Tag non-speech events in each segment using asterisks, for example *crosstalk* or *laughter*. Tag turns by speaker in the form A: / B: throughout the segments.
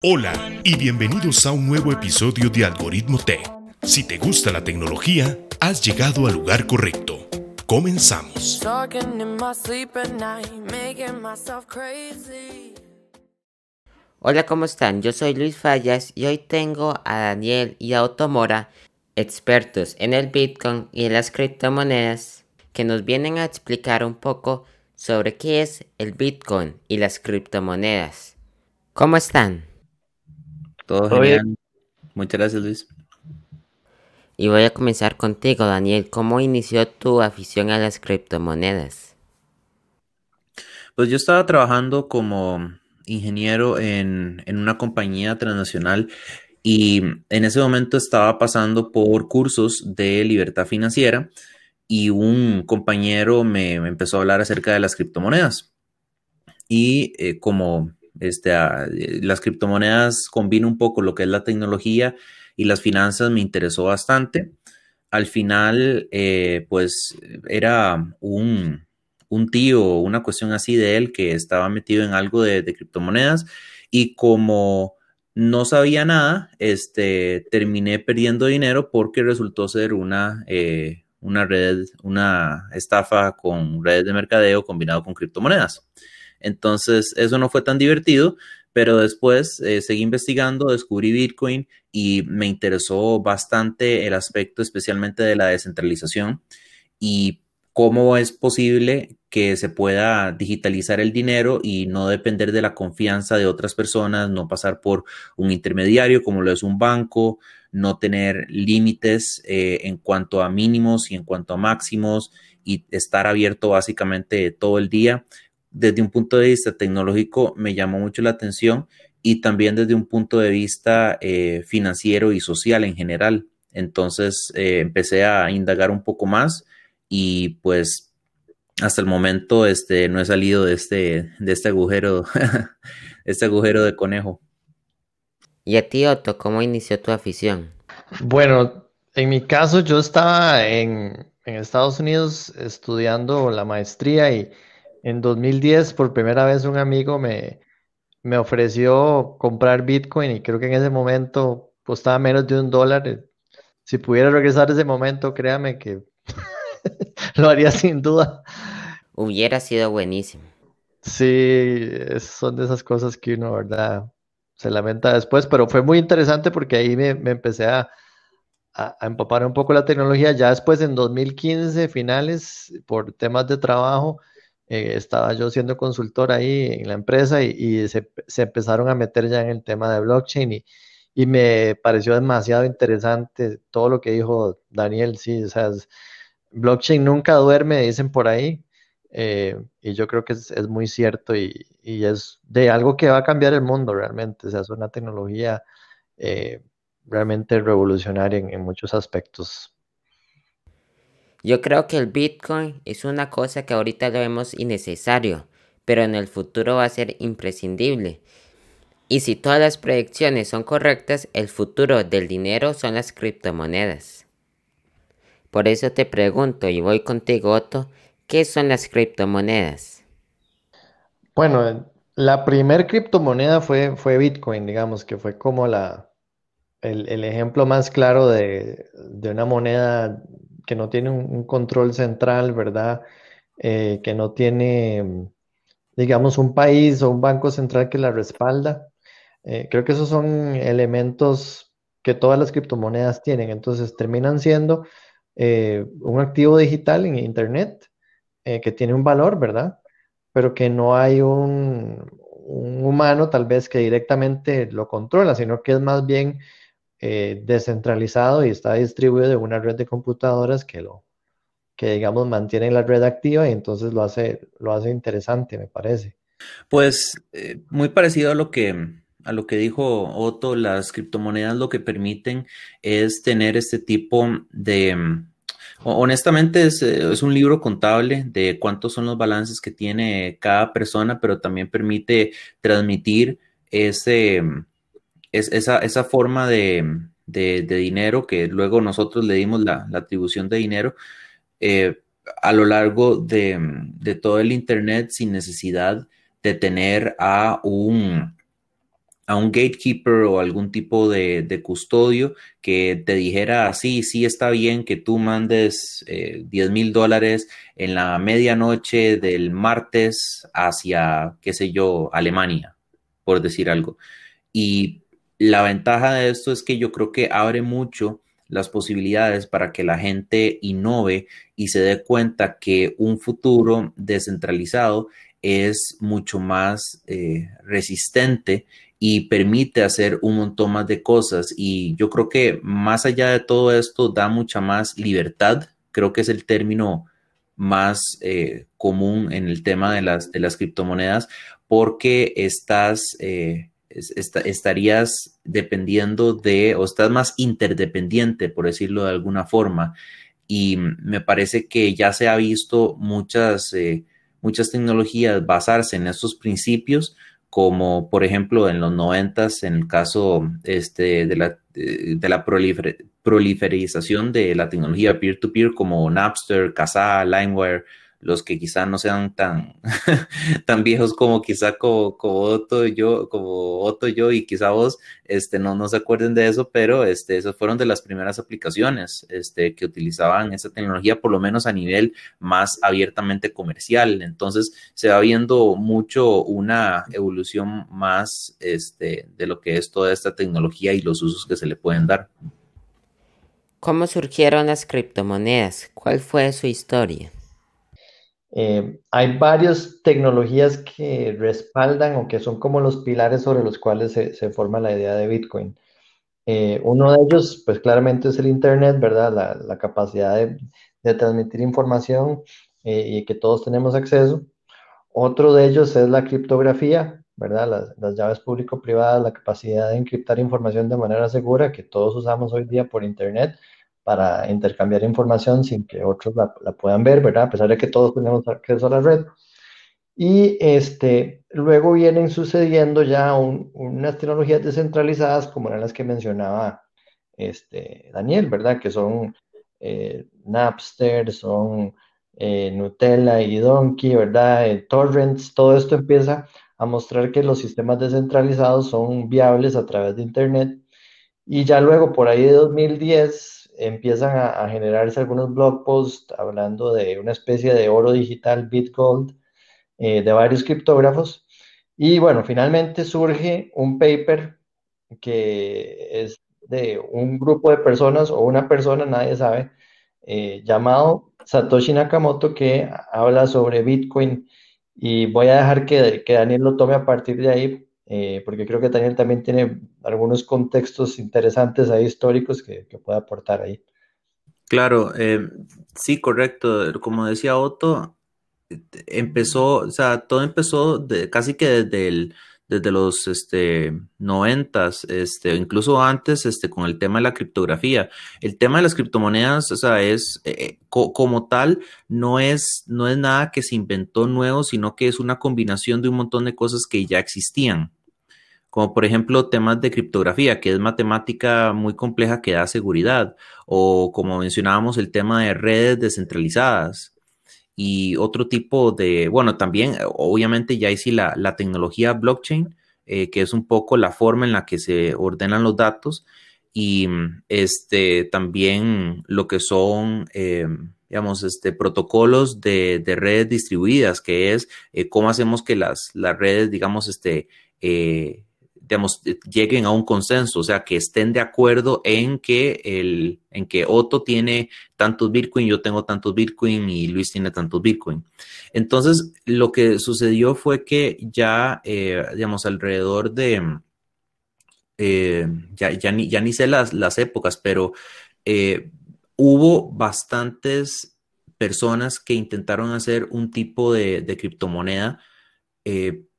A: Hola y bienvenidos a un nuevo episodio de Algoritmo Tech. Si te gusta la tecnología, has llegado al lugar correcto. Comenzamos.
B: Hola, ¿cómo están? Yo soy Luis Fallas y hoy tengo a Daniel y a Otto Mora, expertos en el Bitcoin y en las criptomonedas, que nos vienen a explicar un poco sobre qué es el Bitcoin y las criptomonedas. ¿Cómo están?
C: Todo genial. Muchas gracias, Luis.
B: Y voy a comenzar contigo, Daniel. ¿Cómo inició tu afición a las criptomonedas?
C: Pues yo estaba trabajando como ingeniero en, una compañía transnacional y en ese momento estaba pasando por cursos de libertad financiera y un compañero me, empezó a hablar acerca de las criptomonedas. Y eh, como este, las criptomonedas combina un poco lo que es la tecnología y las finanzas, me interesó bastante. Al final, eh, pues era un, un tío, una cuestión así de él que estaba metido en algo de, criptomonedas y como no sabía nada, este, terminé perdiendo dinero porque resultó ser una, eh, una red, una estafa con redes de mercadeo combinado con criptomonedas. Entonces, eso no fue tan divertido, pero después eh, seguí investigando, descubrí Bitcoin y me interesó bastante el aspecto especialmente de la descentralización y cómo es posible que se pueda digitalizar el dinero y no depender de la confianza de otras personas, no pasar por un intermediario como lo es un banco, no tener límites eh, en cuanto a mínimos y en cuanto a máximos y estar abierto básicamente todo el día desde un punto de vista tecnológico me llamó mucho la atención y también desde un punto de vista eh, financiero y social en general. Entonces eh, empecé a indagar un poco más y pues hasta el momento este, no he salido de este, de este agujero, *laughs* este agujero de conejo.
B: ¿Y a ti, Otto, cómo inició tu afición?
D: Bueno, en mi caso yo estaba en, en Estados Unidos estudiando la maestría y en 2010, por primera vez, un amigo me, me ofreció comprar Bitcoin y creo que en ese momento costaba menos de un dólar. Si pudiera regresar ese momento, créame que *laughs* lo haría sin duda.
B: Hubiera sido buenísimo.
D: Sí, son de esas cosas que uno, ¿verdad? Se lamenta después, pero fue muy interesante porque ahí me, empecé a, a, a, empapar un poco la tecnología. Ya después, en 2015, finales, por temas de trabajo, eh, estaba yo siendo consultor ahí en la empresa y, se, empezaron a meter ya en el tema de blockchain y, y, me pareció demasiado interesante todo lo que dijo Daniel, sí, o sea, blockchain nunca duerme, dicen por ahí, eh, y yo creo que es, es muy cierto y, y, es de algo que va a cambiar el mundo realmente, o sea, es una tecnología eh, realmente revolucionaria en muchos aspectos.
B: Yo creo que el Bitcoin es una cosa que ahorita lo vemos innecesario, pero en el futuro va a ser imprescindible. Y si todas las predicciones son correctas, el futuro del dinero son las criptomonedas. Por eso te pregunto y voy contigo, Otto, ¿qué son las criptomonedas?
D: Bueno, la primer criptomoneda fue, fue Bitcoin, digamos, que fue como la, el, ejemplo más claro de, de una moneda que no tiene un, control central, ¿verdad? Eh, que no tiene, digamos, un país o un banco central que la respalda. Eh, creo que esos son elementos que todas las criptomonedas tienen. Entonces terminan siendo eh, un activo digital en Internet que tiene un valor, ¿verdad? Pero que no hay un, un humano tal vez que directamente lo controla, sino que es más bien eh, descentralizado y está distribuido de una red de computadoras que lo que digamos mantiene la red activa y entonces lo hace lo hace interesante me parece.
C: Pues eh, muy parecido a lo que a lo que dijo Otto las criptomonedas lo que permiten es tener este tipo de honestamente es, es, un libro contable de cuántos son los balances que tiene cada persona pero también permite transmitir ese es esa, esa forma de, dinero que luego nosotros le dimos la, atribución de dinero eh, a lo largo de, todo el Internet sin necesidad de tener a un, a un gatekeeper o algún tipo de, custodio que te dijera, sí, sí está bien que tú mandes 10 mil dólares en la medianoche del martes hacia, qué sé yo, Alemania, por decir algo. Y la ventaja de esto es que yo creo que abre mucho las posibilidades para que la gente innove y se dé cuenta que un futuro descentralizado es mucho más eh, resistente y permite hacer un montón más de cosas. Y yo creo que más allá de todo esto da mucha más libertad. Creo que es el término más eh, común en el tema de las, de las criptomonedas porque estás, eh, estarías dependiendo de, o estás más interdependiente, por decirlo de alguna forma. Y me parece que ya se ha visto muchas, eh, muchas tecnologías basarse en estos principios, como por ejemplo en los noventas, en el caso este, de la, de la proliferización de la tecnología peer-to-peer como Napster, Kazaa, LimeWire, los que quizá no sean tan, *laughs* tan viejos como quizá como, como, Otto yo, como Otto y yo y quizá vos, este, no, no se acuerden de eso, pero este, esas fueron de las primeras aplicaciones este, que utilizaban esa tecnología, por lo menos a nivel más abiertamente comercial. Entonces se va viendo mucho una evolución más este, de lo que es toda esta tecnología y los usos que se le pueden dar.
B: ¿Cómo surgieron las criptomonedas? ¿Cuál fue su historia?
D: Eh, hay varias tecnologías que respaldan o que son como los pilares sobre los cuales se, forma la idea de Bitcoin. Eh, uno de ellos, pues claramente es el Internet, ¿verdad? La, capacidad de, transmitir información eh, y que todos tenemos acceso. Otro de ellos es la criptografía, ¿verdad? Las, las llaves público-privadas, la capacidad de encriptar información de manera segura que todos usamos hoy día por Internet para intercambiar información sin que otros la, puedan ver, ¿verdad? A pesar de que todos tenemos acceso a la red. Y este, luego vienen sucediendo ya unas tecnologías descentralizadas como eran las que mencionaba este, Daniel, ¿verdad? Que son eh, Napster, son eh, Nutella y Donkey, ¿verdad? Eh, torrents, todo esto empieza a mostrar que los sistemas descentralizados son viables a través de Internet. Y ya luego, por ahí de 2010, empiezan a, generarse algunos blog posts hablando de una especie de oro digital, Bitgold, eh, de varios criptógrafos. Y bueno, finalmente surge un paper que es de un grupo de personas o una persona, nadie sabe, eh, llamado Satoshi Nakamoto, que habla sobre Bitcoin. Y voy a dejar que, que Daniel lo tome a partir de ahí eh, porque creo que Daniel también tiene algunos contextos interesantes ahí históricos que, que puede aportar ahí.
C: Claro, eh, sí, correcto. Como decía Otto, empezó, o sea, todo empezó casi que desde el, desde los este, noventas, este, incluso antes, este, con el tema de la criptografía. El tema de las criptomonedas, o sea, es eh, como tal, no es, no es nada que se inventó nuevo, sino que es una combinación de un montón de cosas que ya existían como por ejemplo temas de criptografía, que es matemática muy compleja que da seguridad, o como mencionábamos el tema de redes descentralizadas y otro tipo de, bueno, también obviamente ya hay sí la, tecnología blockchain, eh, que es un poco la forma en la que se ordenan los datos y este, también lo que son... Eh, digamos, este, protocolos de, redes distribuidas, que es eh, cómo hacemos que las, las redes, digamos, este, digamos, eh, lleguen a un consenso, o sea, que estén de acuerdo en que, el, en que Otto tiene tantos Bitcoin, yo tengo tantos Bitcoin y Luis tiene tantos Bitcoin. Entonces, lo que sucedió fue que ya, eh, digamos, alrededor de, eh, ya, ya, ni, ya ni sé las, las épocas, pero hubo bastantes personas que intentaron hacer un tipo de, de criptomoneda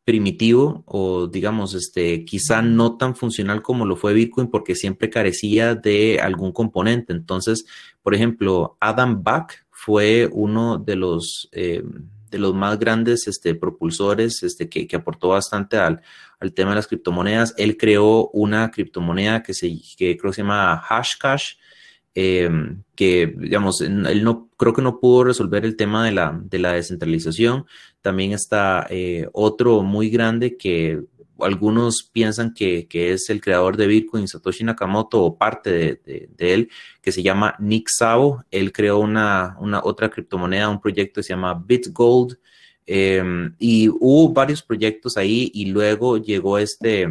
C: primitivo o digamos, este, quizá no tan funcional como lo fue Bitcoin porque siempre carecía de algún componente. Entonces, por ejemplo, Adam Back fue uno de los, eh, de los más grandes este, propulsores este, que, aportó bastante al, al, tema de las criptomonedas. Él creó una criptomoneda que, se, que creo que se llama Hashcash, Em, que, digamos, él no, creo que no pudo resolver el tema de la, de la descentralización. También está eh, otro muy grande que algunos piensan que, es el creador de Bitcoin, Satoshi Nakamoto, o parte de, él, que se llama Nick Szabo. Él creó una, una otra criptomoneda, un proyecto que se llama BitGold. Em, y hubo varios proyectos ahí y luego llegó este,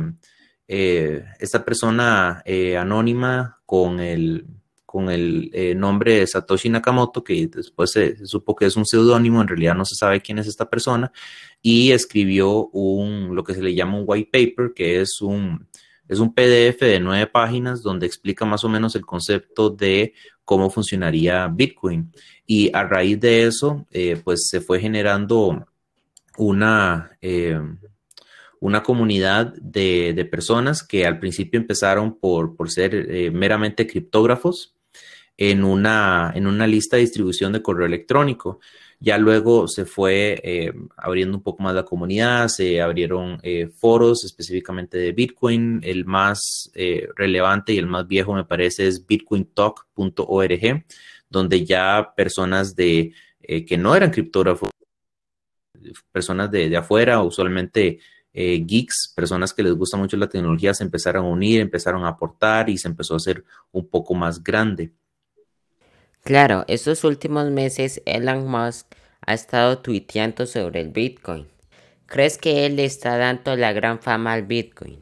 C: eh, esta persona eh, anónima con el, con el eh, nombre de Satoshi Nakamoto, que después se, supo que es un seudónimo, en realidad no se sabe quién es esta persona, y escribió un, lo que se le llama un white paper, que es un, es un PDF de nueve páginas donde explica más o menos el concepto de cómo funcionaría Bitcoin. Y a raíz de eso, eh, pues se fue generando una, eh, una comunidad de, personas que al principio empezaron por, por ser meramente criptógrafos en una, en una lista de distribución de correo electrónico. Ya luego se fue eh, abriendo un poco más la comunidad, se abrieron eh, foros específicamente de Bitcoin. El más eh, relevante y el más viejo me parece es bitcointalk.org, donde ya personas de, que no eran criptógrafos, personas de, de afuera, usualmente geeks, personas que les gusta mucho la tecnología, se empezaron a unir, empezaron a aportar y se empezó a hacer un poco más grande.
B: Claro, estos últimos meses Elon Musk ha estado tuiteando sobre el Bitcoin. ¿Crees que él le está dando la gran fama al Bitcoin?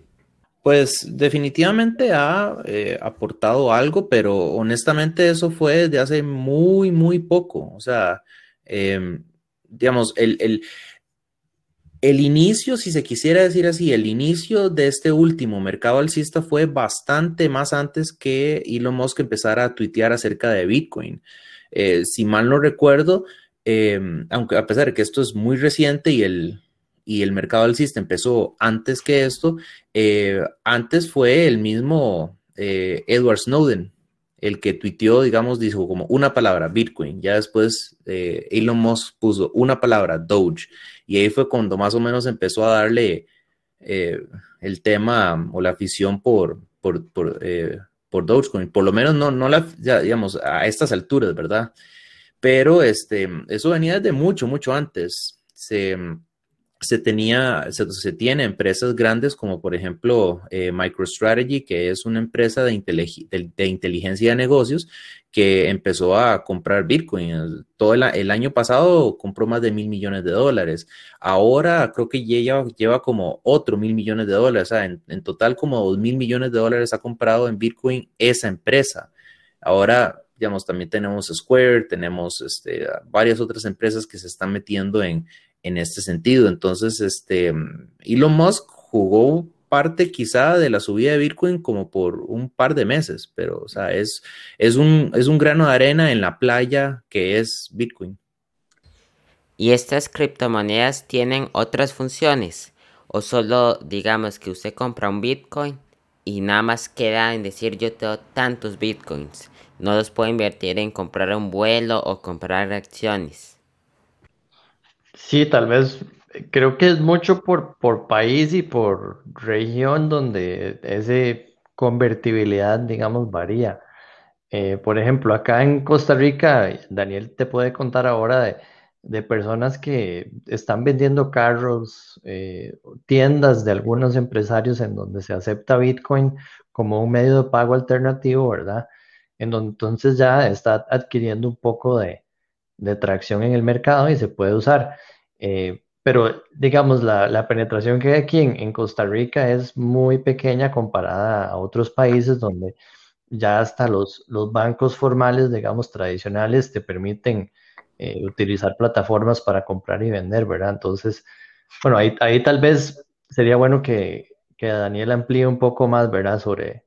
C: Pues definitivamente ha eh, aportado algo, pero honestamente eso fue desde hace muy, muy poco. O sea, em, digamos, el, el inicio, si se quisiera decir así, el inicio de este último mercado alcista fue bastante más antes que Elon Musk empezara a tuitear acerca de Bitcoin. Eh, si mal no recuerdo, em, aunque a pesar de que esto es muy reciente y el, y el mercado alcista empezó antes que esto, eh, antes fue el mismo eh, Edward Snowden el que tuiteó, digamos, dijo como una palabra, Bitcoin. Ya después Elon Musk puso una palabra, Doge. Y ahí fue cuando más o menos empezó a darle eh, el tema o la afición por, por, por, eh, por, Dogecoin. Por lo menos no, no la, digamos, a estas alturas, ¿verdad? Pero este, eso venía desde mucho, mucho antes. Se, se tenía, se, tiene empresas grandes como por ejemplo eh, MicroStrategy, que es una empresa de, de, inteligencia de negocios que empezó a comprar Bitcoin. Todo el, año pasado compró más de mil millones de dólares. Ahora creo que lleva, lleva como otro mil millones de dólares. En, total como dos mil millones de dólares ha comprado en Bitcoin esa empresa. Ahora, digamos, también tenemos Square, tenemos este, varias otras empresas que se están metiendo en, en este sentido. Entonces, este, Elon Musk jugó parte quizá de la subida de Bitcoin como por un par de meses, pero o sea, es, es, un, es un grano de arena en la playa que es Bitcoin.
B: ¿Y estas criptomonedas tienen otras funciones? ¿O solo digamos que usted compra un Bitcoin y nada más queda en decir yo tengo tantos Bitcoins? No los puedo invertir en comprar un vuelo o comprar acciones.
D: Sí, tal vez creo que es mucho por, por país y por región donde ese convertibilidad, digamos, varía. Eh, por ejemplo, acá en Costa Rica, Daniel te puede contar ahora de, de personas que están vendiendo carros, eh, tiendas de algunos empresarios en donde se acepta Bitcoin como un medio de pago alternativo, ¿verdad? En donde entonces ya está adquiriendo un poco de, de tracción en el mercado y se puede usar. Eh, pero digamos, la, penetración que hay aquí en, Costa Rica es muy pequeña comparada a otros países donde ya hasta los, los bancos formales, digamos, tradicionales, te permiten eh, utilizar plataformas para comprar y vender, ¿verdad? Entonces, bueno, ahí, ahí tal vez sería bueno que, que Daniel amplíe un poco más, ¿verdad? Sobre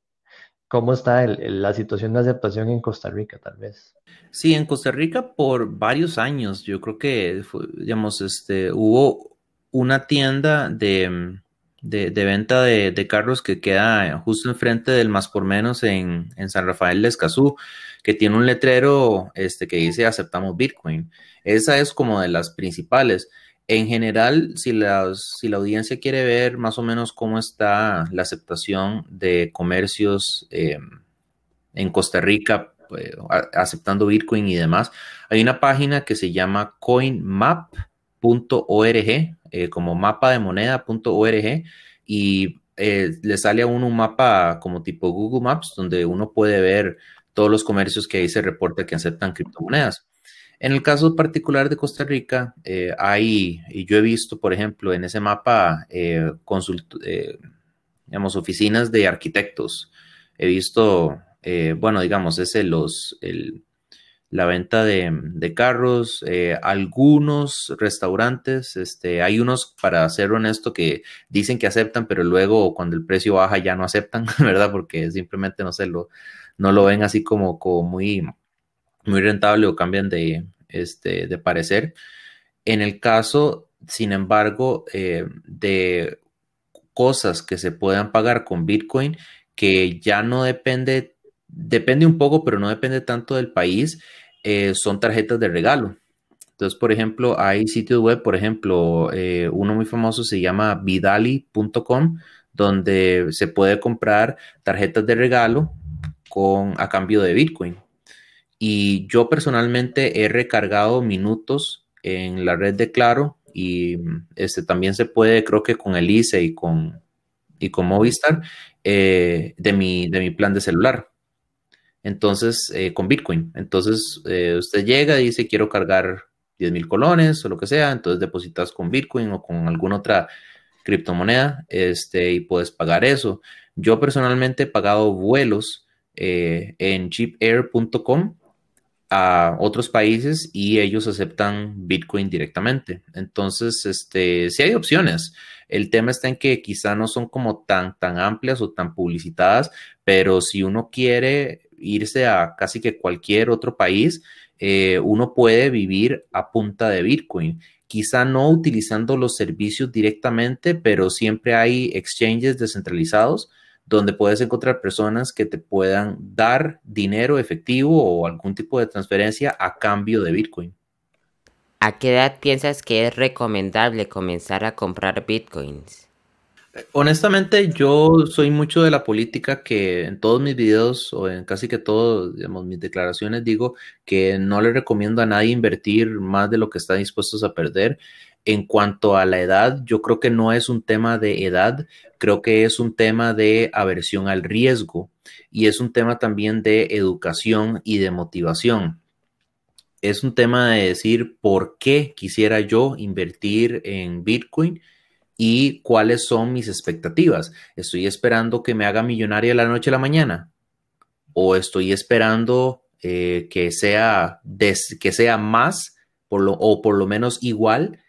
D: cómo está la situación de aceptación en Costa Rica, tal vez.
C: Sí, en Costa Rica por varios años, yo creo que, digamos, este, hubo una tienda de, venta de, carros que queda justo enfrente del Más por Menos en, San Rafael de Escazú, que tiene un letrero este, que dice aceptamos Bitcoin. Esa es como de las principales. En general, si la, audiencia quiere ver más o menos cómo está la aceptación de comercios eh, en Costa Rica pues, aceptando Bitcoin y demás. Hay una página que se llama coinmap.org, eh, como mapa de moneda.org, y eh, le sale a uno un mapa como tipo Google Maps donde uno puede ver todos los comercios que ahí se reporta que aceptan criptomonedas. En el caso particular de Costa Rica, eh, hay, y yo he visto, por ejemplo, en ese mapa, eh, digamos, oficinas de arquitectos. He visto, bueno, digamos, ese los, el, la venta de, carros, eh, algunos restaurantes, este, hay unos, para ser honesto, que dicen que aceptan, pero luego cuando el precio baja ya no aceptan, *laughs* ¿verdad? Porque simplemente no se lo, no lo ven así como, como muy, muy rentable o cambian de, este, de parecer. En el caso, sin embargo, eh, de cosas que se puedan pagar con Bitcoin, que ya no depende, depende un poco, pero no depende tanto del país, eh, son tarjetas de regalo. Entonces, por ejemplo, hay sitios web, por ejemplo, eh, uno muy famoso se llama vidali.com, donde se puede comprar tarjetas de regalo con, a cambio de Bitcoin. Y yo personalmente he recargado minutos en la red de Claro y este, también se puede, creo que con el ICE y con, y con Movistar, eh, de, mi, de mi plan de celular. Entonces, eh, con Bitcoin. Entonces, eh, usted llega y dice, quiero cargar 10 mil colones o lo que sea, entonces depositas con Bitcoin o con alguna otra criptomoneda este, y puedes pagar eso. Yo personalmente he pagado vuelos en cheapair.com a otros países y ellos aceptan Bitcoin directamente. Entonces, este, hay opciones. El tema está en que quizá no son como tan, tan amplias o tan publicitadas, pero si uno quiere irse a casi que cualquier otro país, eh, uno puede vivir a punta de Bitcoin. Quizá no utilizando los servicios directamente, pero siempre hay exchanges descentralizados donde puedes encontrar personas que te puedan dar dinero efectivo o algún tipo de transferencia a cambio de Bitcoin.
B: ¿A qué edad piensas que es recomendable comenzar a comprar Bitcoins?
C: Honestamente, yo soy mucho de la política que en todos mis videos o en casi que todas mis declaraciones digo que no le recomiendo a nadie invertir más de lo que está dispuestos a perder. En cuanto a la edad, yo creo que no es un tema de edad, creo que es un tema de aversión al riesgo y es un tema también de educación y de motivación. Es un tema de decir por qué quisiera yo invertir en Bitcoin y cuáles son mis expectativas. ¿Estoy esperando que me haga millonaria la noche a la mañana? ¿O estoy esperando eh, que, sea que sea más o por lo menos igual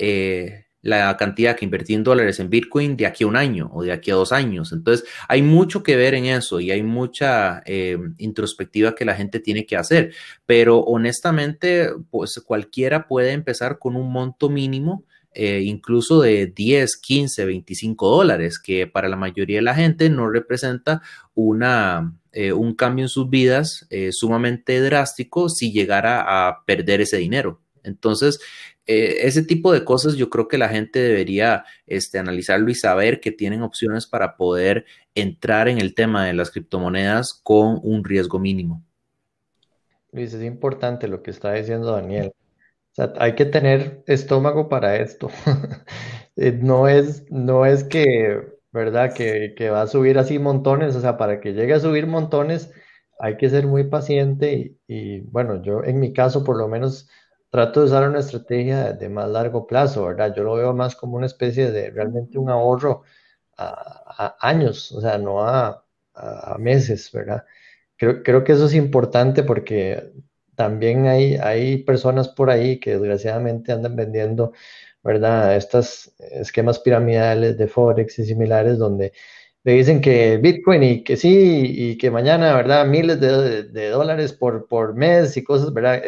C: eh, la cantidad que invertí en dólares en Bitcoin de aquí a un año o de aquí a dos años? Entonces, hay mucho que ver en eso y hay mucha eh, introspectiva que la gente tiene que hacer. Pero honestamente, pues cualquiera puede empezar con un monto mínimo eh, incluso de 10, 15, 25 dólares, que para la mayoría de la gente no representa una, un cambio en sus vidas sumamente drástico si llegara a perder ese dinero. Entonces, ese tipo de cosas yo creo que la gente debería este, analizarlo y saber que tienen opciones para poder entrar en el tema de las criptomonedas con un riesgo mínimo.
D: Luis, es importante lo que está diciendo Daniel hay que tener estómago para esto. *laughs* Eh, no es, no es que, ¿verdad? Que, va a subir así montones, o sea, para que llegue a subir montones hay que ser muy paciente y, bueno, yo en mi caso por lo menos trato de usar una estrategia de más largo plazo, ¿verdad? Yo lo veo más como una especie de realmente un ahorro a, años, o sea, no a, meses, ¿verdad? Creo, creo que eso es importante porque también hay, hay personas por ahí que desgraciadamente andan vendiendo, ¿verdad? Estos esquemas piramidales de Forex y similares donde le dicen que Bitcoin y que sí, y que mañana, ¿verdad? Miles de, dólares por, por mes y cosas, ¿verdad?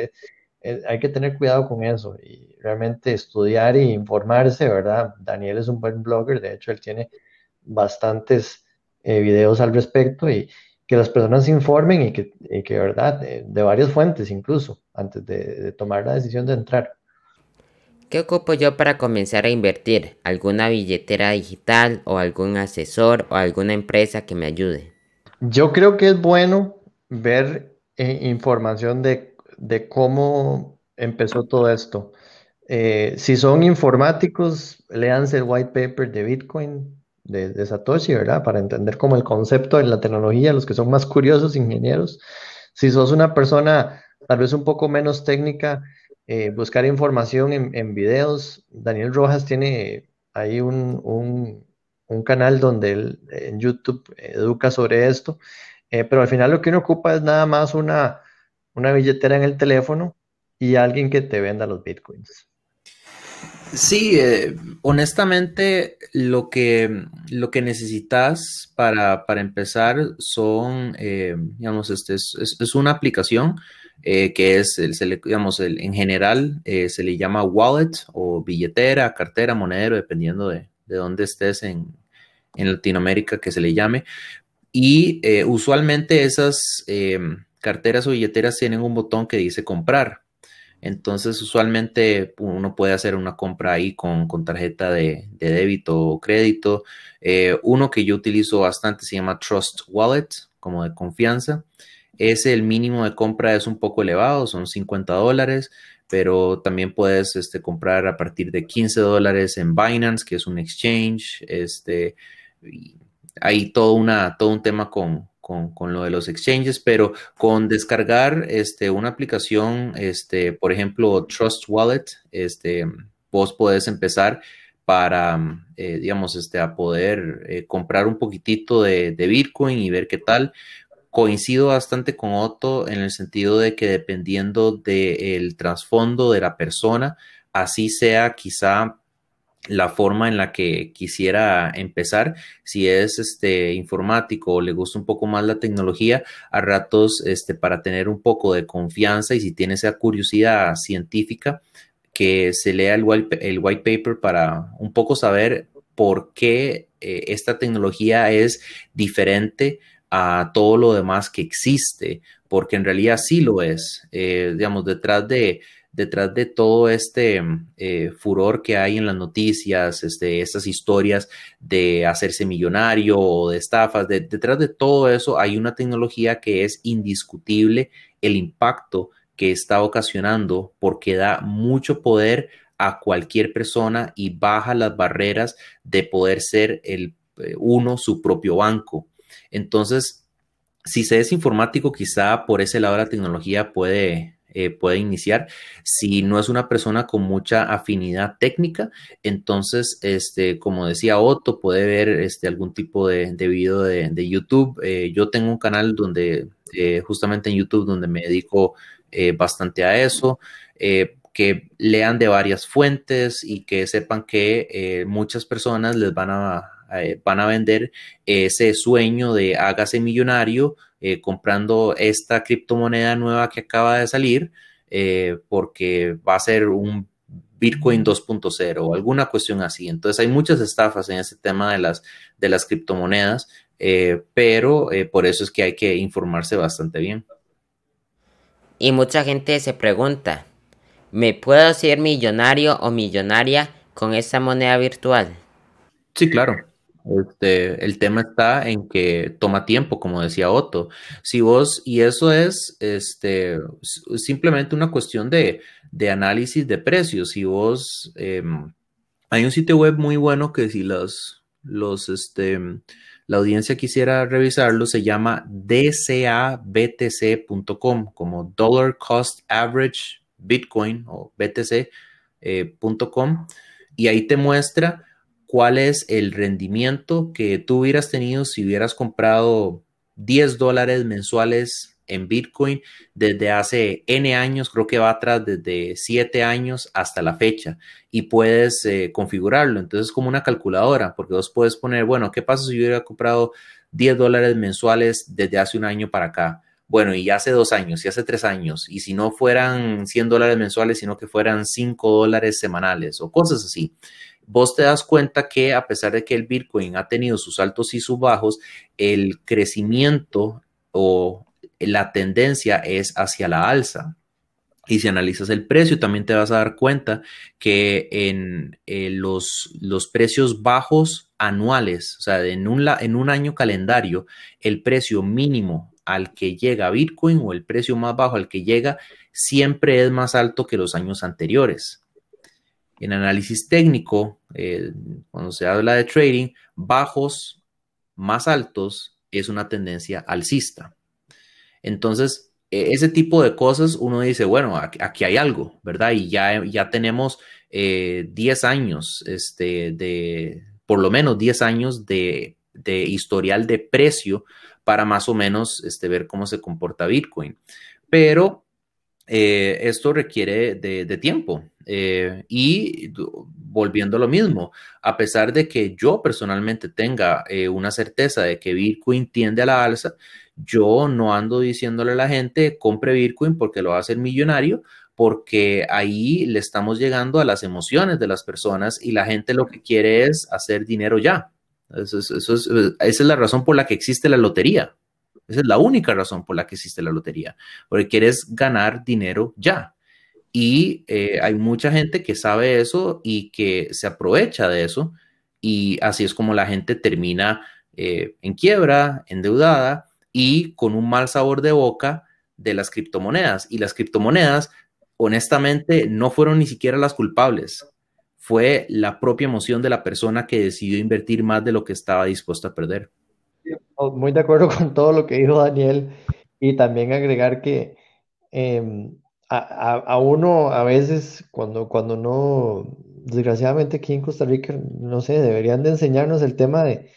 D: Eh, eh, hay que tener cuidado con eso y realmente estudiar e informarse, ¿verdad? Daniel es un buen blogger, de hecho él tiene bastantes eh, videos al respecto y, que las personas se informen y que, y que ¿verdad? De, varias fuentes incluso, antes de, tomar la decisión de entrar.
B: ¿Qué ocupo yo para comenzar a invertir? ¿Alguna billetera digital o algún asesor o alguna empresa que me ayude?
D: Yo creo que es bueno ver eh, información de, de, cómo empezó todo esto. Eh, si son informáticos, léanse el white paper de Bitcoin, de, Satoshi, ¿verdad? Para entender como el concepto de la tecnología, los que son más curiosos, ingenieros. Si sos una persona tal vez un poco menos técnica, eh, buscar información en, videos. Daniel Rojas tiene ahí un, canal donde él en YouTube educa sobre esto, eh, pero al final lo que uno ocupa es nada más una, una billetera en el teléfono y alguien que te venda los bitcoins.
C: Sí, eh, honestamente, lo que, lo que necesitas para, empezar son, eh, digamos, este es, una aplicación eh, que es, digamos, el, en general se le llama wallet o billetera, cartera, monedero, dependiendo de, de dónde estés en, en, Latinoamérica que se le llame. Y usualmente esas carteras o billeteras tienen un botón que dice comprar. Entonces, usualmente uno puede hacer una compra ahí con, tarjeta de, débito o crédito. Eh, uno que yo utilizo bastante se llama Trust Wallet, como de confianza. Ese, el mínimo de compra es un poco elevado, son 50 dólares, pero también puedes este, comprar a partir de 15 dólares en Binance, que es un exchange. Este, hay todo, una, todo un tema con, con, lo de los exchanges, pero con descargar este, una aplicación, este, por ejemplo, Trust Wallet, este, vos podés empezar para, eh, digamos, este, a poder eh, comprar un poquitito de, Bitcoin y ver qué tal. Coincido bastante con Otto en el sentido de que dependiendo del trasfondo de la persona, así sea quizá la forma en la que quisiera empezar. Si es este informático o le gusta un poco más la tecnología, a ratos este, para tener un poco de confianza y si tiene esa curiosidad científica, que se lea el white, el white paper para un poco saber por qué eh, esta tecnología es diferente a todo lo demás que existe, porque en realidad sí lo es. Eh, digamos, detrás de detrás de todo este eh, furor que hay en las noticias, este, estas historias de hacerse millonario o de estafas, detrás de todo eso hay una tecnología que es indiscutible el impacto que está ocasionando porque da mucho poder a cualquier persona y baja las barreras de poder ser el eh, uno su propio banco. Entonces, si se es informático, quizá por ese lado la tecnología puede eh, puede iniciar. Si no es una persona con mucha afinidad técnica, entonces, este, como decía Otto, puede ver este, algún tipo de, video de, YouTube. Eh, yo tengo un canal donde, eh, justamente en YouTube, donde me dedico bastante a eso que lean de varias fuentes y que sepan que muchas personas les van a, van a vender ese sueño de hágase millonario eh, comprando esta criptomoneda nueva que acaba de salir eh, porque va a ser un Bitcoin 2.0 o alguna cuestión así. Entonces hay muchas estafas en este tema de las, de las criptomonedas, eh, pero por eso es que hay que informarse bastante bien.
B: Y mucha gente se pregunta, ¿me puedo ser millonario o millonaria con esta moneda virtual?
C: Sí, claro. Este, el tema está en que toma tiempo, como decía Otto. Si vos, y eso es este, simplemente una cuestión de, análisis de precios. Si vos, em, hay un sitio web muy bueno que si los, los, este, la audiencia quisiera revisarlo, se llama dcabtc.com, como Dollar Cost Average Bitcoin o BTC.com, eh, y ahí te muestra cuál es el rendimiento que tú hubieras tenido si hubieras comprado 10 dólares mensuales en Bitcoin desde hace N años, creo que va atrás desde 7 años hasta la fecha y puedes eh, configurarlo. Entonces es como una calculadora porque vos puedes poner, bueno, ¿qué pasa si yo hubiera comprado 10 dólares mensuales desde hace un año para acá? Bueno, y hace dos años, y hace tres años, y si no fueran 100 dólares mensuales, sino que fueran 5 dólares semanales o cosas así vos te das cuenta que a pesar de que el Bitcoin ha tenido sus altos y sus bajos, el crecimiento o la tendencia es hacia la alza. Y si analizas el precio, también te vas a dar cuenta que en los, los, precios bajos anuales, o sea, en un, en un año calendario, el precio mínimo al que llega Bitcoin o el precio más bajo al que llega siempre es más alto que los años anteriores. En análisis técnico, eh, cuando se habla de trading, bajos más altos es una tendencia alcista. Entonces, e, ese tipo de cosas uno dice, bueno, aquí, hay algo, ¿verdad? Y ya, ya tenemos 10 eh, años, este, de, por lo menos 10 años de, historial de precio para más o menos este, ver cómo se comporta Bitcoin. Pero eh, esto requiere de, tiempo. Eh, y volviendo a lo mismo, a pesar de que yo personalmente tenga eh, una certeza de que Bitcoin tiende a la alza, yo no ando diciéndole a la gente compre Bitcoin porque lo va a hacer millonario, porque ahí le estamos llegando a las emociones de las personas y la gente lo que quiere es hacer dinero ya. esa es la razón por la que existe la lotería. Esa es la única razón por la que existe la lotería, porque quieres ganar dinero ya. Y eh, hay mucha gente que sabe eso y que se aprovecha de eso. Y así es como la gente termina eh, en quiebra, endeudada y con un mal sabor de boca de las criptomonedas. Y las criptomonedas, honestamente, no fueron ni siquiera las culpables. Fue la propia emoción de la persona que decidió invertir más de lo que estaba dispuesto a perder.
D: Muy de acuerdo con todo lo que dijo Daniel y también agregar que em, a, uno a veces cuando, cuando no, desgraciadamente aquí en Costa Rica, no sé, deberían de enseñarnos el tema de,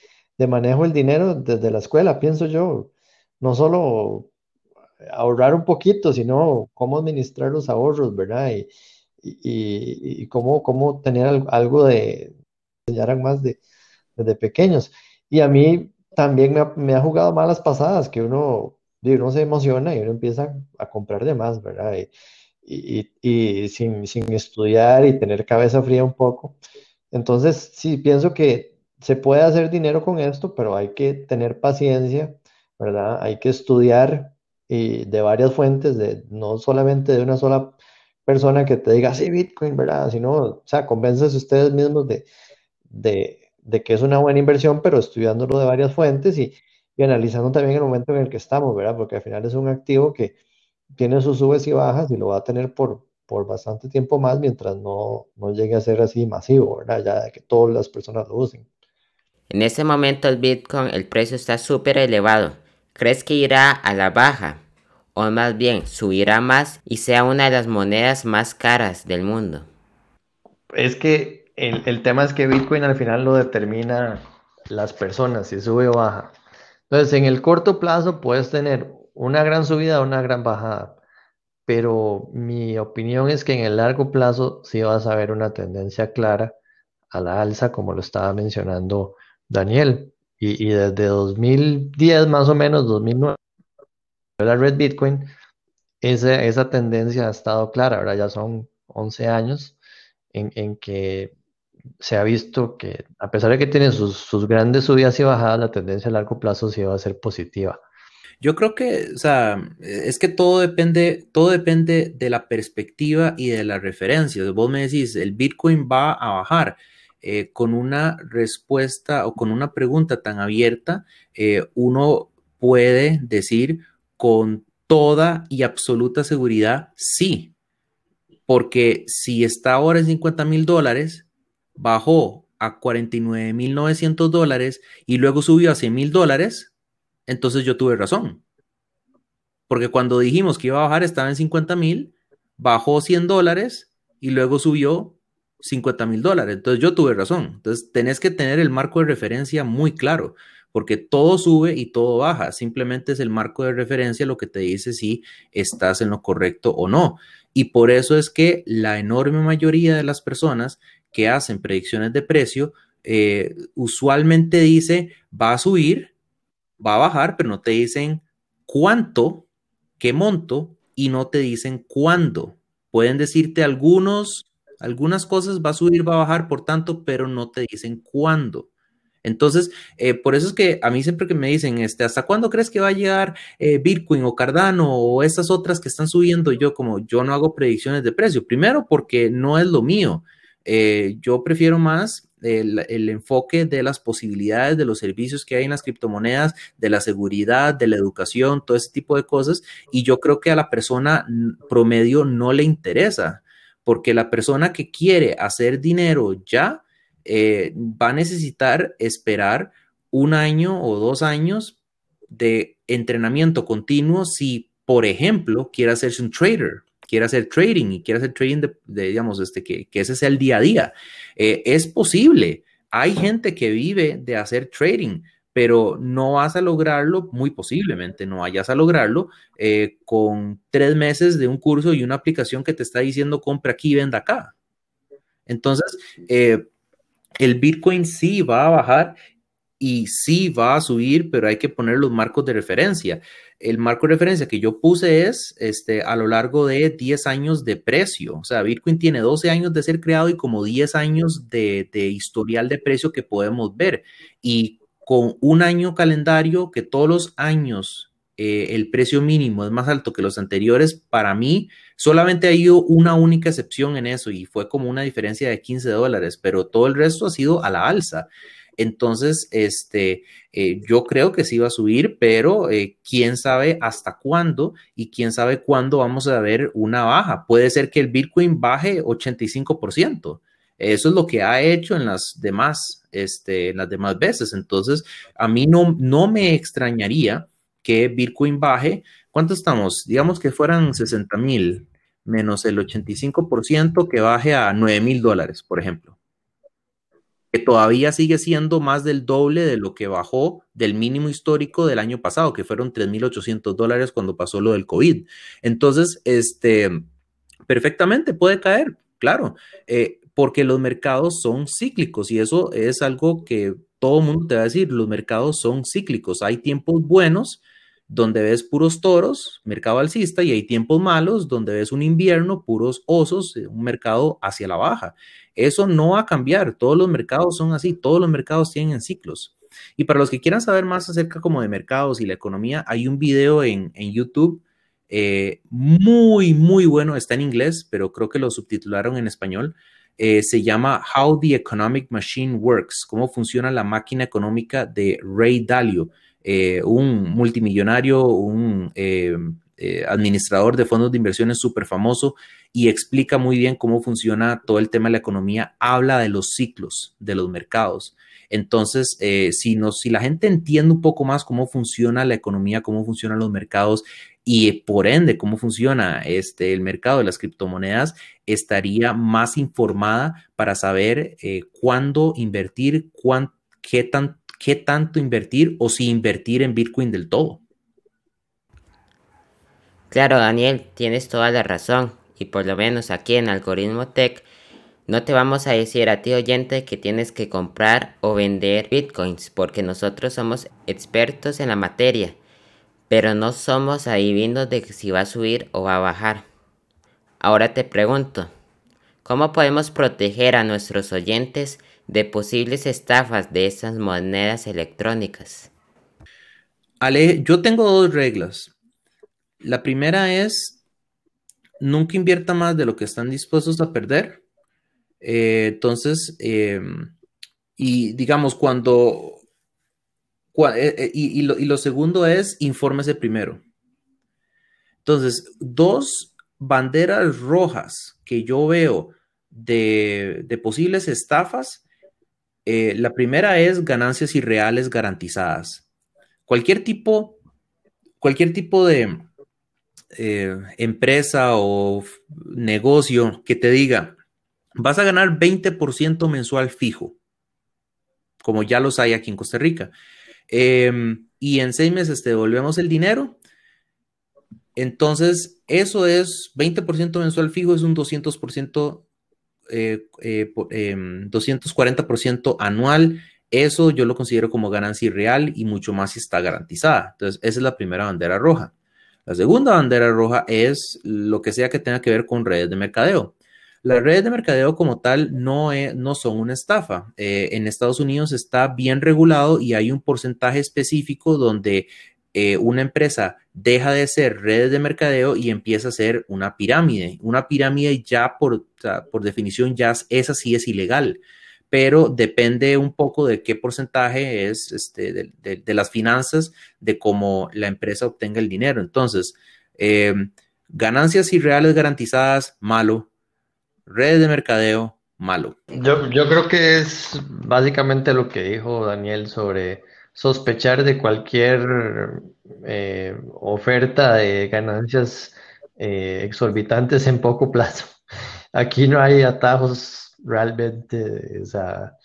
D: manejo del dinero desde la escuela, pienso yo, no solo ahorrar un poquito, sino cómo administrar los ahorros, ¿verdad? Y, y, cómo, cómo tener algo de, enseñaran más de, desde pequeños. Y a mí también me ha, jugado malas pasadas, que uno uno se emociona y uno empieza a comprar de más, ¿verdad? Y, y, sin, sin, estudiar y tener cabeza fría un poco. Entonces, sí, pienso que se puede hacer dinero con esto, pero hay que tener paciencia, ¿verdad? Hay que estudiar y de varias fuentes, de, no solamente de una sola persona que te diga, sí, Bitcoin, ¿verdad? Sino, o sea, convénzase ustedes mismos de, de, de que es una buena inversión, pero estudiándolo de varias fuentes y, y analizando también el momento en el que estamos, ¿verdad? Porque al final es un activo que tiene sus subes y bajas y lo va a tener por, por bastante tiempo más mientras no, no llegue a ser así masivo, ¿verdad? Ya de que todas las personas lo usen.
B: En este momento el Bitcoin, el precio está súper elevado. ¿Crees que irá a la baja? O más bien, subirá más y sea una de las monedas más caras del mundo.
D: Es que el, el tema es que Bitcoin al final lo determina las personas, si sube o baja. Entonces, en el corto plazo puedes tener una gran subida o una gran bajada, pero mi opinión es que en el largo plazo sí vas a ver una tendencia clara a la alza, como lo estaba mencionando Daniel. Y, desde 2010 más o menos, 2009, la red Bitcoin, esa, esa tendencia ha estado clara. Ahora ya son 11 años en, en que se ha visto que a pesar de que tiene sus, grandes subidas y bajadas, la tendencia a largo plazo sí va a ser positiva.
C: Yo creo que, o sea, es que todo depende, todo depende de la perspectiva y de la referencia. Vos me decís, el Bitcoin va a bajar. Eh, con una respuesta o con una pregunta tan abierta, eh, uno puede decir con toda y absoluta seguridad sí. Porque si está ahora en 50 mil dólares, bajó a 49.900 dólares y luego subió a 100.000 dólares, entonces yo tuve razón. Porque cuando dijimos que iba a bajar estaba en 50.000, bajó 100 dólares y luego subió 50 mil dólares. Entonces yo tuve razón. Entonces tenés que tener el marco de referencia muy claro, porque todo sube y todo baja. Simplemente es el marco de referencia lo que te dice si estás en lo correcto o no. Y por eso es que la enorme mayoría de las personas que hacen predicciones de precio, eh, usualmente dice va a subir, va a bajar, pero no te dicen cuánto, qué monto y no te dicen cuándo. Pueden decirte algunos, algunas cosas, va a subir, va a bajar, por tanto, pero no te dicen cuándo. Entonces, eh, por eso es que a mí siempre que me dicen, este, ¿hasta cuándo crees que va a llegar eh, Bitcoin o Cardano o esas otras que están subiendo? Yo como yo no hago predicciones de precio. Primero porque no es lo mío. Eh, yo prefiero más el, enfoque de las posibilidades de los servicios que hay en las criptomonedas, de la seguridad, de la educación, todo ese tipo de cosas. Y yo creo que a la persona promedio no le interesa porque la persona que quiere hacer dinero ya eh, va a necesitar esperar un año o dos años de entrenamiento continuo si, por ejemplo, quiere hacerse un trader, quiere hacer trading y quiere hacer trading de, digamos, este, que, ese sea el día a día. Eh, es posible. Hay gente que vive de hacer trading, pero no vas a lograrlo, muy posiblemente no vayas a lograrlo eh, con tres meses de un curso y una aplicación que te está diciendo compra aquí, venda acá. Entonces, eh, el Bitcoin sí va a bajar y sí va a subir, pero hay que poner los marcos de referencia. El marco de referencia que yo puse es este, a lo largo de 10 años de precio. O sea, Bitcoin tiene 12 años de ser creado y como 10 años de, historial de precio que podemos ver. Y con un año calendario que todos los años eh, el precio mínimo es más alto que los anteriores, para mí solamente ha ido una única excepción en eso y fue como una diferencia de 15 dólares, pero todo el resto ha sido a la alza. Entonces, este, eh, yo creo que sí va a subir, pero eh, quién sabe hasta cuándo y quién sabe cuándo vamos a ver una baja. Puede ser que el Bitcoin baje 85%. Eso es lo que ha hecho en las demás, este, las demás veces. Entonces, a mí no, no me extrañaría que Bitcoin baje. ¿Cuánto estamos? Digamos que fueran 60 mil menos el 85% que baje a 9 mil dólares, por ejemplo que todavía sigue siendo más del doble de lo que bajó del mínimo histórico del año pasado, que fueron 3.800 dólares cuando pasó lo del COVID. Entonces, este, perfectamente puede caer, claro, eh, porque los mercados son cíclicos y eso es algo que todo el mundo te va a decir, los mercados son cíclicos, hay tiempos buenos donde ves puros toros, mercado alcista, y hay tiempos malos donde ves un invierno, puros osos, un mercado hacia la baja. Eso no va a cambiar, todos los mercados son así, todos los mercados tienen ciclos. Y para los que quieran saber más acerca como de mercados y la economía, hay un video en, YouTube eh, muy, muy bueno, está en inglés, pero creo que lo subtitularon en español. Eh, se llama How the Economic Machine Works, cómo funciona la máquina económica de Ray Dalio, eh, un multimillonario, un eh, administrador de fondos de inversiones súper famoso y explica muy bien cómo funciona todo el tema de la economía, habla de los ciclos de los mercados. Entonces, eh, si, la gente entiende un poco más cómo funciona la economía, cómo funcionan los mercados y por ende cómo funciona este, el mercado de las criptomonedas, estaría más informada para saber eh, cuándo invertir, tan, qué tanto invertir o si invertir en Bitcoin del todo.
B: Claro, Daniel, tienes toda la razón. Y por lo menos aquí en Algoritmo Tech, no te vamos a decir a ti oyente que tienes que comprar o vender bitcoins, porque nosotros somos expertos en la materia, pero no somos adivinos de si va a subir o va a bajar. Ahora te pregunto, ¿cómo podemos proteger a nuestros oyentes de posibles estafas de estas monedas electrónicas?
C: Ale, yo tengo dos reglas. La primera es, nunca invierta más de lo que están dispuestos a perder. Eh, entonces, eh, y digamos, cuando... Eh, y, lo, segundo es, infórmese primero. Entonces, dos banderas rojas que yo veo de, posibles estafas. la primera es ganancias irreales garantizadas. Cualquier tipo, cualquier tipo de, eh, empresa o negocio que te diga, vas a ganar 20% mensual fijo, como ya los hay aquí en Costa Rica, em, y en seis meses te devolvemos el dinero, entonces eso es 20% mensual fijo, es un 200%, 240% eh, em, anual. Eso yo lo considero como ganancia irreal y mucho más si está garantizada. Entonces, esa es la primera bandera roja. La segunda bandera roja es lo que sea que tenga que ver con redes de mercadeo. Las redes de mercadeo como tal no, no son una estafa. Eh, en Estados Unidos está bien regulado y hay un porcentaje específico donde eh, una empresa deja de ser redes de mercadeo y empieza a ser una pirámide. Una pirámide ya por, por definición ya esa sí es ilegal pero depende un poco de qué porcentaje es este, de, las finanzas, de cómo la empresa obtenga el dinero. Entonces, eh, ganancias irreales garantizadas, malo. redes de mercadeo, malo.
D: Yo, yo creo que es básicamente lo que dijo Daniel sobre sospechar de cualquier eh, oferta de ganancias eh, exorbitantes en poco plazo. Aquí no hay atajos realmente, o sea,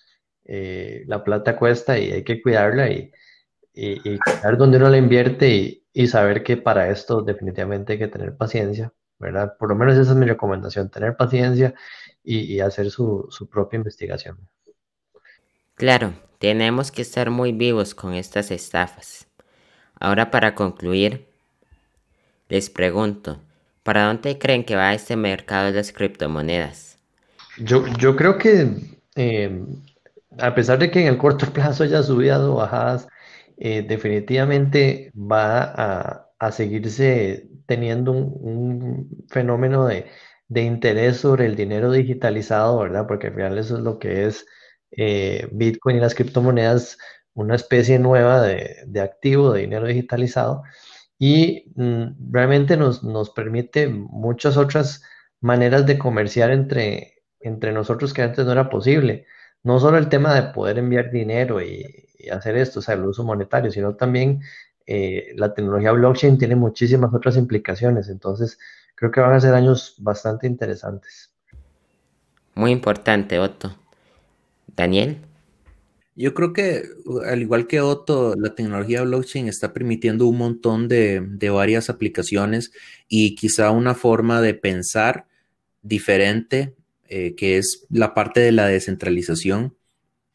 D: eh, la plata cuesta y hay que cuidarla y, y, cuidar donde uno la invierte y, saber que para esto definitivamente hay que tener paciencia, ¿verdad? Por lo menos esa es mi recomendación, tener paciencia y, y hacer su, su propia investigación.
B: Claro, tenemos que estar muy vivos con estas estafas. Ahora para concluir, les pregunto, ¿para dónde creen que va este mercado de las criptomonedas?
D: Yo, yo creo que eh, a pesar de que en el corto *laughs* plazo haya subido o bajadas, eh, definitivamente va a, a, seguirse teniendo un, un fenómeno de, de, interés sobre el dinero digitalizado, ¿verdad? Porque al final eso es lo que es eh, Bitcoin y las criptomonedas, una especie nueva de, de activo, de dinero digitalizado, y mm, realmente nos, nos permite muchas otras maneras de comerciar entre, entre nosotros que antes no era posible no solo el tema de poder enviar dinero y, hacer esto, o sea, el uso monetario, sino también eh, la tecnología blockchain tiene muchísimas otras implicaciones. Entonces, creo que van a ser años bastante interesantes.
B: Muy importante, Otto. Daniel.
C: Yo creo que, al igual que Otto, la tecnología blockchain está permitiendo un montón de, de varias aplicaciones y quizá una forma de pensar diferente eh, que es la parte de la descentralización,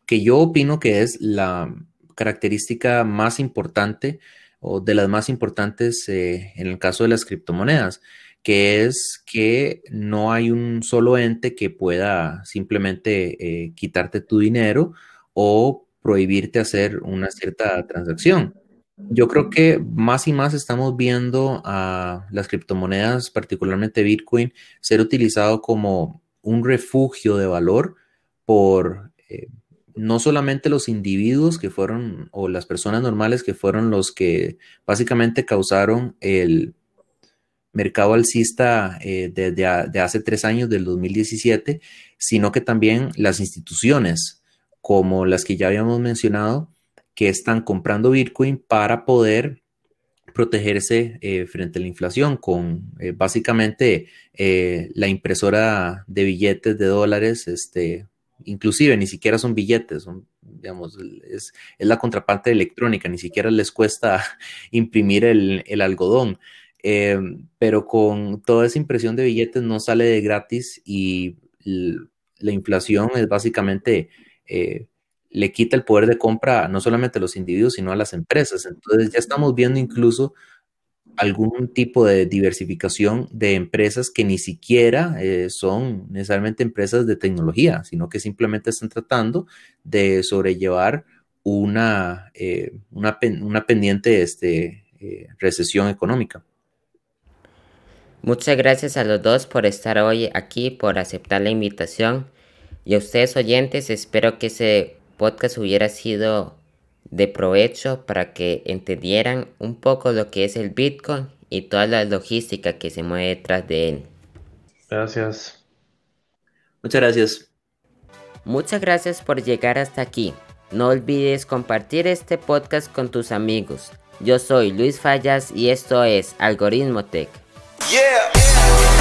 C: que yo opino que es la característica más importante o de las más importantes eh, en el caso de las criptomonedas, que es que no hay un solo ente que pueda simplemente eh, quitarte tu dinero o prohibirte hacer una cierta transacción. Yo creo que más y más estamos viendo a las criptomonedas, particularmente Bitcoin, ser utilizado como un refugio de valor por eh, no solamente los individuos que fueron o las personas normales que fueron los que básicamente causaron el mercado alcista eh, desde hace tres años, del 2017, sino que también las instituciones como las que ya habíamos mencionado, que están comprando Bitcoin para poder protegerse eh, frente a la inflación con eh, básicamente eh, la impresora de billetes de dólares, este, inclusive ni siquiera son billetes, digamos, es, la contraparte electrónica, ni siquiera les cuesta *laughs* imprimir el, algodón. pero con toda esa impresión de billetes no sale de gratis y la inflación es básicamente le quita el poder de compra no solamente a los individuos, sino a las empresas. Entonces ya estamos viendo incluso algún tipo de diversificación de empresas que ni siquiera eh, son necesariamente empresas de tecnología, sino que simplemente están tratando de sobrellevar una, eh, una, pendiente este, eh, recesión económica.
B: Muchas gracias a los dos por estar hoy aquí, por aceptar la invitación. Y a ustedes oyentes, espero que se podcast hubiera sido de provecho para que entendieran un poco lo que es el Bitcoin y toda la logística que se mueve detrás de él.
D: Gracias.
C: Muchas gracias.
B: Muchas gracias por llegar hasta aquí. No olvides compartir este podcast con tus amigos. Yo soy Luis Fallas y esto es Algoritmo Tech. Yeah.